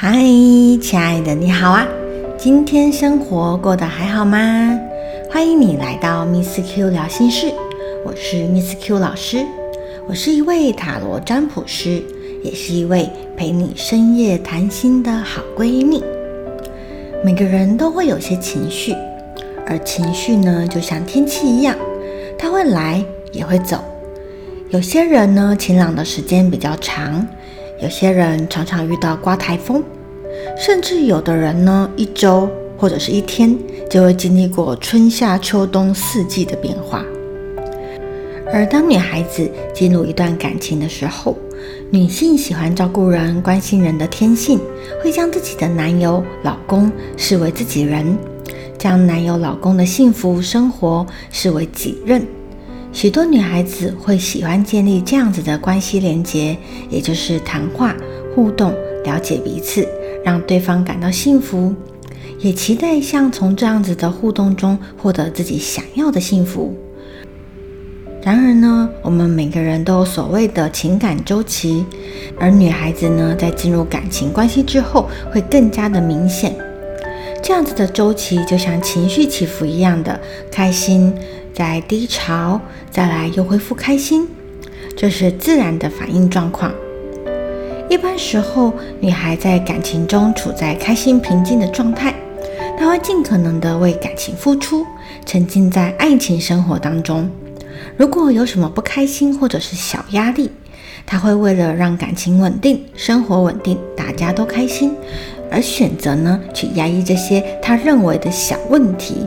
嗨，亲爱的，你好啊！今天生活过得还好吗？欢迎你来到 Miss Q 聊心事，我是 Miss Q 老师，我是一位塔罗占卜师，也是一位陪你深夜谈心的好闺蜜。每个人都会有些情绪，而情绪呢，就像天气一样，它会来也会走。有些人呢，晴朗的时间比较长。有些人常常遇到刮台风，甚至有的人呢，一周或者是一天就会经历过春夏秋冬四季的变化。而当女孩子进入一段感情的时候，女性喜欢照顾人、关心人的天性，会将自己的男友、老公视为自己人，将男友、老公的幸福生活视为己任。许多女孩子会喜欢建立这样子的关系连接，也就是谈话、互动、了解彼此，让对方感到幸福，也期待像从这样子的互动中获得自己想要的幸福。然而呢，我们每个人都有所谓的情感周期，而女孩子呢，在进入感情关系之后，会更加的明显。这样子的周期就像情绪起伏一样的开心。在低潮，再来又恢复开心，这是自然的反应状况。一般时候，女孩在感情中处在开心平静的状态，她会尽可能的为感情付出，沉浸在爱情生活当中。如果有什么不开心或者是小压力，她会为了让感情稳定、生活稳定、大家都开心，而选择呢去压抑这些她认为的小问题。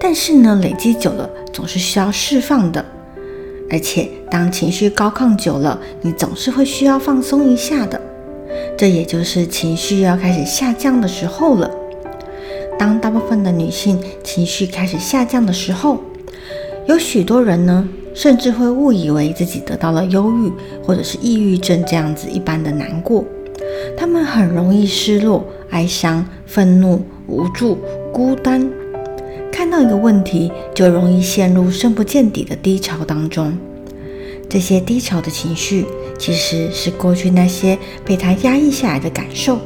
但是呢，累积久了总是需要释放的，而且当情绪高亢久了，你总是会需要放松一下的。这也就是情绪要开始下降的时候了。当大部分的女性情绪开始下降的时候，有许多人呢，甚至会误以为自己得到了忧郁或者是抑郁症这样子一般的难过。他们很容易失落、哀伤、愤怒、无助、孤单。看到一个问题，就容易陷入深不见底的低潮当中。这些低潮的情绪，其实是过去那些被他压抑下来的感受。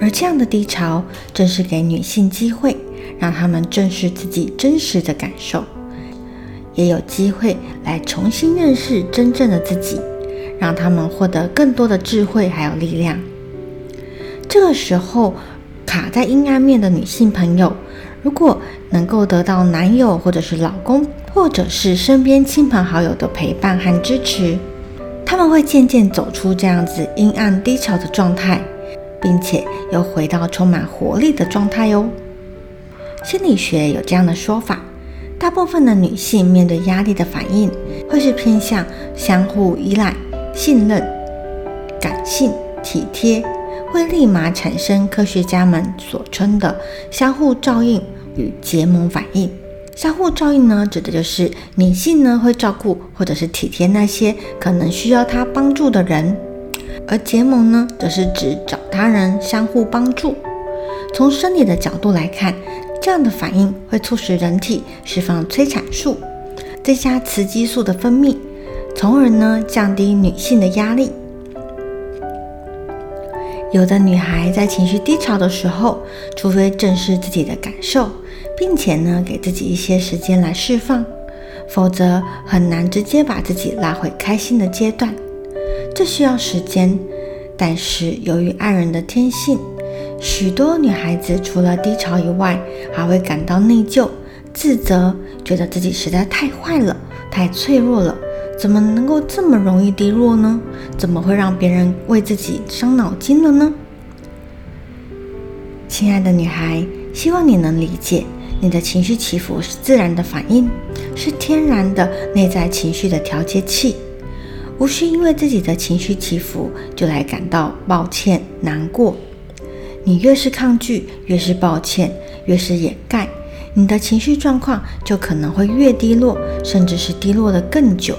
而这样的低潮，正是给女性机会，让他们正视自己真实的感受，也有机会来重新认识真正的自己，让他们获得更多的智慧还有力量。这个时候，卡在阴暗面的女性朋友。如果能够得到男友或者是老公，或者是身边亲朋好友的陪伴和支持，他们会渐渐走出这样子阴暗低潮的状态，并且又回到充满活力的状态哟。心理学有这样的说法：大部分的女性面对压力的反应，会是偏向相互依赖、信任、感性、体贴，会立马产生科学家们所称的相互照应。与结盟反应，相互照应呢，指的就是女性呢会照顾或者是体贴那些可能需要她帮助的人，而结盟呢，则是指找他人相互帮助。从生理的角度来看，这样的反应会促使人体释放催产素，增加雌激素的分泌，从而呢降低女性的压力。有的女孩在情绪低潮的时候，除非正视自己的感受，并且呢给自己一些时间来释放，否则很难直接把自己拉回开心的阶段。这需要时间，但是由于爱人的天性，许多女孩子除了低潮以外，还会感到内疚、自责，觉得自己实在太坏了，太脆弱了。怎么能够这么容易低落呢？怎么会让别人为自己伤脑筋了呢？亲爱的女孩，希望你能理解，你的情绪起伏是自然的反应，是天然的内在情绪的调节器，无需因为自己的情绪起伏就来感到抱歉难过。你越是抗拒，越是抱歉，越是掩盖，你的情绪状况就可能会越低落，甚至是低落的更久。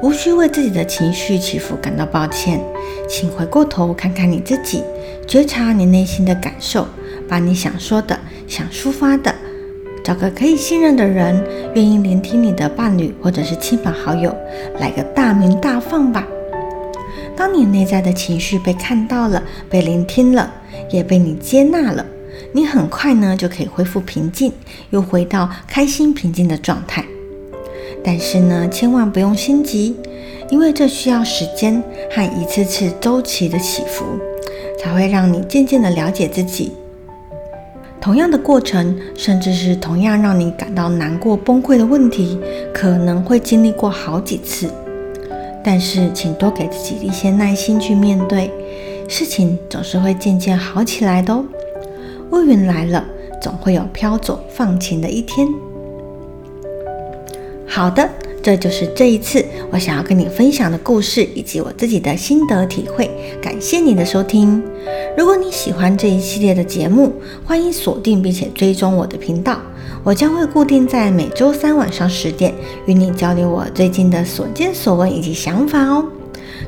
无需为自己的情绪起伏感到抱歉，请回过头看看你自己，觉察你内心的感受，把你想说的、想抒发的，找个可以信任的人，愿意聆听你的伴侣或者是亲朋好友，来个大鸣大放吧。当你内在的情绪被看到了、被聆听了，也被你接纳了，你很快呢就可以恢复平静，又回到开心平静的状态。但是呢，千万不用心急，因为这需要时间和一次次周期的起伏，才会让你渐渐的了解自己。同样的过程，甚至是同样让你感到难过、崩溃的问题，可能会经历过好几次。但是，请多给自己一些耐心去面对，事情总是会渐渐好起来的哦。乌云来了，总会有飘走放晴的一天。好的，这就是这一次我想要跟你分享的故事，以及我自己的心得体会。感谢你的收听。如果你喜欢这一系列的节目，欢迎锁定并且追踪我的频道。我将会固定在每周三晚上十点，与你交流我最近的所见所闻以及想法哦。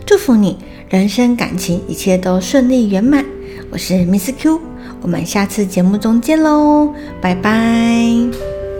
祝福你人生感情一切都顺利圆满。我是 Miss Q，我们下次节目中见喽，拜拜。